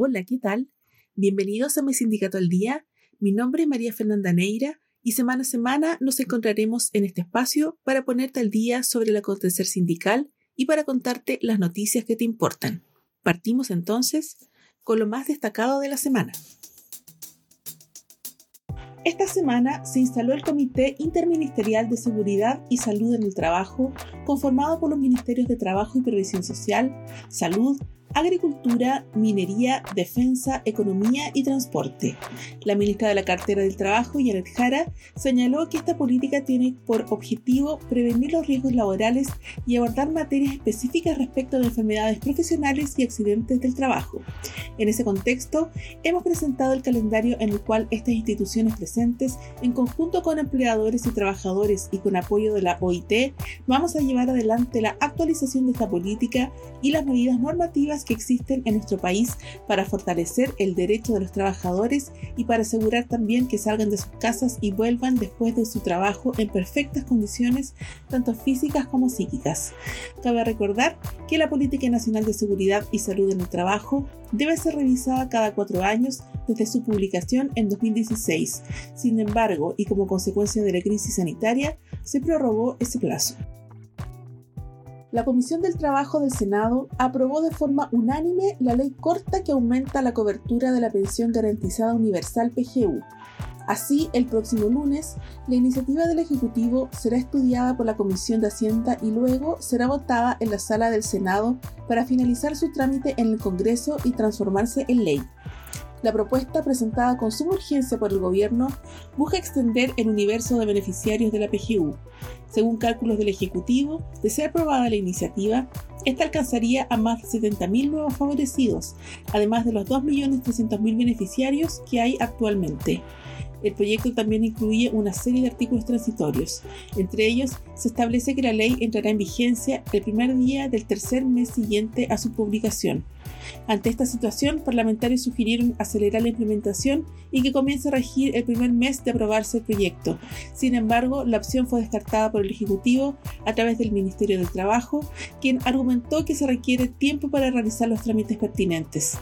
Hola, ¿qué tal? Bienvenidos a mi sindicato al día. Mi nombre es María Fernanda Neira y semana a semana nos encontraremos en este espacio para ponerte al día sobre el acontecer sindical y para contarte las noticias que te importan. Partimos entonces con lo más destacado de la semana. Esta semana se instaló el Comité Interministerial de Seguridad y Salud en el Trabajo, conformado por los Ministerios de Trabajo y Previsión Social, Salud, Agricultura, Minería, Defensa, Economía y Transporte. La ministra de la Cartera del Trabajo, Janet Jara, señaló que esta política tiene por objetivo prevenir los riesgos laborales y abordar materias específicas respecto de enfermedades profesionales y accidentes del trabajo. En ese contexto, hemos presentado el calendario en el cual estas instituciones presentes, en conjunto con empleadores y trabajadores y con apoyo de la OIT, vamos a llevar adelante la actualización de esta política y las medidas normativas que existen en nuestro país para fortalecer el derecho de los trabajadores y para asegurar también que salgan de sus casas y vuelvan después de su trabajo en perfectas condiciones, tanto físicas como psíquicas. Cabe recordar que la Política Nacional de Seguridad y Salud en el Trabajo debe ser revisada cada cuatro años desde su publicación en 2016. Sin embargo, y como consecuencia de la crisis sanitaria, se prorrogó ese plazo la Comisión del Trabajo del Senado aprobó de forma unánime la ley corta que aumenta la cobertura de la pensión garantizada universal PGU. Así, el próximo lunes, la iniciativa del Ejecutivo será estudiada por la Comisión de Hacienda y luego será votada en la sala del Senado para finalizar su trámite en el Congreso y transformarse en ley. La propuesta presentada con suma urgencia por el gobierno busca extender el universo de beneficiarios de la PGU. Según cálculos del Ejecutivo, de ser aprobada la iniciativa, esta alcanzaría a más de 70.000 nuevos favorecidos, además de los 2.300.000 beneficiarios que hay actualmente. El proyecto también incluye una serie de artículos transitorios. Entre ellos, se establece que la ley entrará en vigencia el primer día del tercer mes siguiente a su publicación. Ante esta situación, parlamentarios sugirieron acelerar la implementación y que comience a regir el primer mes de aprobarse el proyecto. Sin embargo, la opción fue descartada por el Ejecutivo a través del Ministerio del Trabajo, quien argumentó que se requiere tiempo para realizar los trámites pertinentes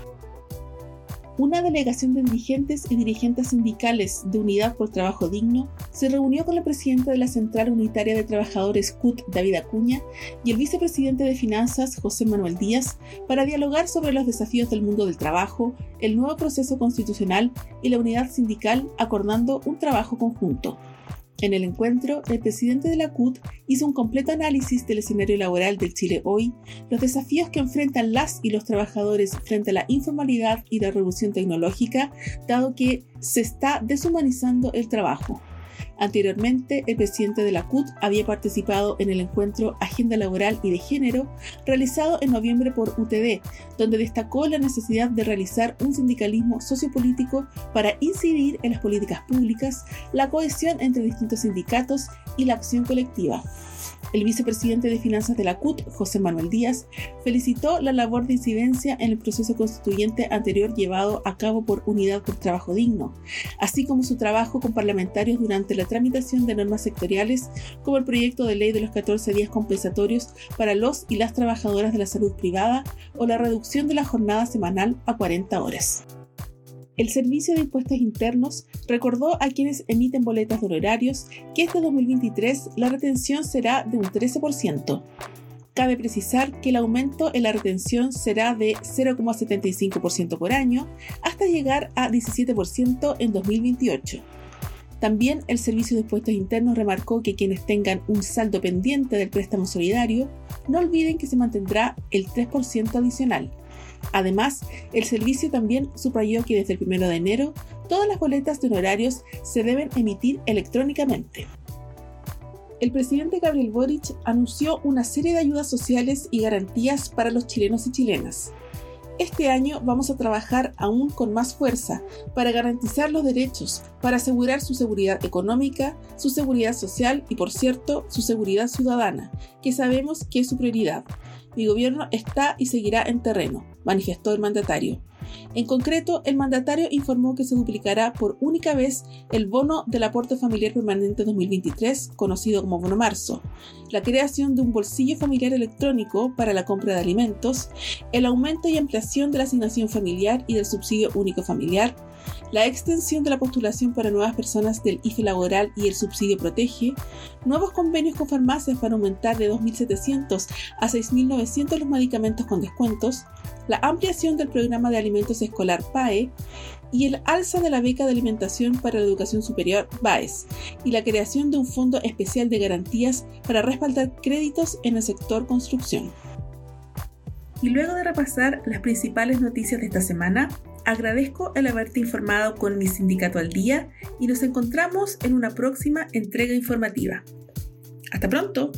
una delegación de dirigentes y dirigentes sindicales de Unidad por Trabajo Digno se reunió con la presidenta de la Central Unitaria de Trabajadores CUT, David Acuña, y el vicepresidente de Finanzas, José Manuel Díaz, para dialogar sobre los desafíos del mundo del trabajo, el nuevo proceso constitucional y la unidad sindical, acordando un trabajo conjunto. En el encuentro, el presidente de la CUT hizo un completo análisis del escenario laboral del Chile hoy, los desafíos que enfrentan las y los trabajadores frente a la informalidad y la revolución tecnológica, dado que se está deshumanizando el trabajo. Anteriormente, el presidente de la CUT había participado en el encuentro Agenda Laboral y de Género realizado en noviembre por UTD, donde destacó la necesidad de realizar un sindicalismo sociopolítico para incidir en las políticas públicas, la cohesión entre distintos sindicatos y la acción colectiva. El vicepresidente de Finanzas de la CUT, José Manuel Díaz, felicitó la labor de incidencia en el proceso constituyente anterior llevado a cabo por Unidad por Trabajo Digno, así como su trabajo con parlamentarios durante la tramitación de normas sectoriales como el proyecto de ley de los 14 días compensatorios para los y las trabajadoras de la salud privada o la reducción de la jornada semanal a 40 horas el Servicio de Impuestos Internos recordó a quienes emiten boletas de honorarios que este 2023 la retención será de un 13%. Cabe precisar que el aumento en la retención será de 0,75% por año hasta llegar a 17% en 2028. También el Servicio de Impuestos Internos remarcó que quienes tengan un saldo pendiente del préstamo solidario no olviden que se mantendrá el 3% adicional. Además, el servicio también subrayó que desde el 1 de enero todas las boletas de honorarios se deben emitir electrónicamente. El presidente Gabriel Boric anunció una serie de ayudas sociales y garantías para los chilenos y chilenas. Este año vamos a trabajar aún con más fuerza para garantizar los derechos, para asegurar su seguridad económica, su seguridad social y, por cierto, su seguridad ciudadana, que sabemos que es su prioridad. Mi gobierno está y seguirá en terreno, manifestó el mandatario. En concreto, el mandatario informó que se duplicará por única vez el bono del aporte familiar permanente 2023, conocido como Bono Marzo, la creación de un bolsillo familiar electrónico para la compra de alimentos, el aumento y ampliación de la asignación familiar y del subsidio único familiar, la extensión de la postulación para nuevas personas del IFE laboral y el subsidio protege, nuevos convenios con farmacias para aumentar de 2.700 a 6.900 los medicamentos con descuentos, la ampliación del programa de alimentos escolar PAE. Y el alza de la beca de alimentación para la educación superior BAES. Y la creación de un fondo especial de garantías para respaldar créditos en el sector construcción. Y luego de repasar las principales noticias de esta semana, agradezco el haberte informado con mi sindicato al día y nos encontramos en una próxima entrega informativa. Hasta pronto.